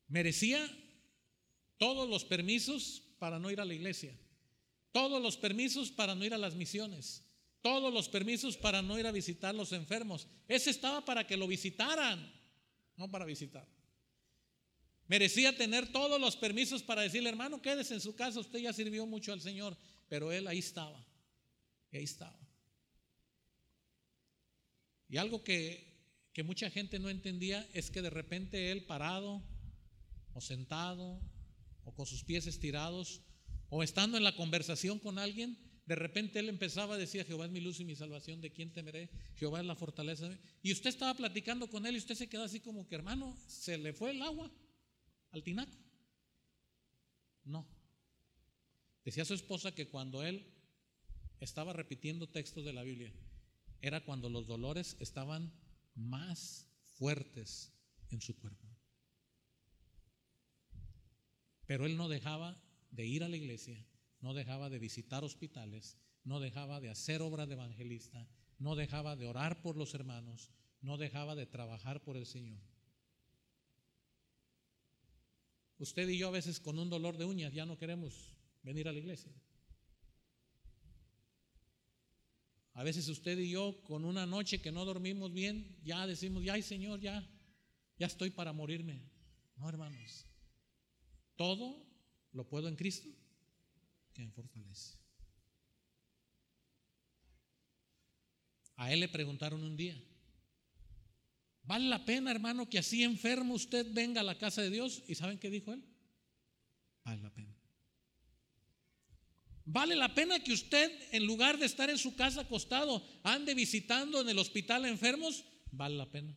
Merecía todos los permisos para no ir a la iglesia. Todos los permisos para no ir a las misiones. todos los permisos para no ir a visitar los enfermos. Ese estaba para que lo visitaran, no para visitar. Merecía tener todos los permisos para decirle, hermano, quédese en su casa, usted ya sirvió mucho al Señor, pero él ahí estaba, ahí estaba. Y algo que, que mucha gente no entendía es que de repente él parado o sentado o con sus pies estirados o estando en la conversación con alguien, de repente él empezaba a decir, Jehová es mi luz y mi salvación, ¿de quién temeré? Jehová es la fortaleza. Y usted estaba platicando con él y usted se quedó así como que, hermano, se le fue el agua al tinaco. No. Decía su esposa que cuando él estaba repitiendo textos de la Biblia, era cuando los dolores estaban más fuertes en su cuerpo. Pero él no dejaba de ir a la iglesia, no dejaba de visitar hospitales, no dejaba de hacer obra de evangelista, no dejaba de orar por los hermanos, no dejaba de trabajar por el Señor. Usted y yo a veces con un dolor de uñas ya no queremos venir a la iglesia. A veces usted y yo con una noche que no dormimos bien, ya decimos, ya, Señor, ya, ya estoy para morirme. No, hermanos. Todo lo puedo en Cristo que me fortalece. A él le preguntaron un día, ¿vale la pena, hermano, que así enfermo usted venga a la casa de Dios? ¿Y saben qué dijo él? Vale la pena. Vale la pena que usted, en lugar de estar en su casa acostado, ande visitando en el hospital enfermos. Vale la pena.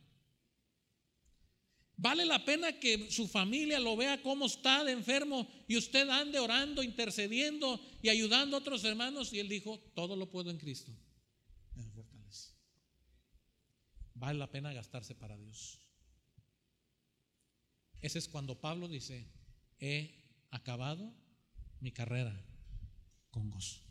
Vale la pena que su familia lo vea cómo está de enfermo y usted ande orando, intercediendo y ayudando a otros hermanos. Y él dijo, todo lo puedo en Cristo. Me fortalece. Vale la pena gastarse para Dios. Ese es cuando Pablo dice, he acabado mi carrera con gozo.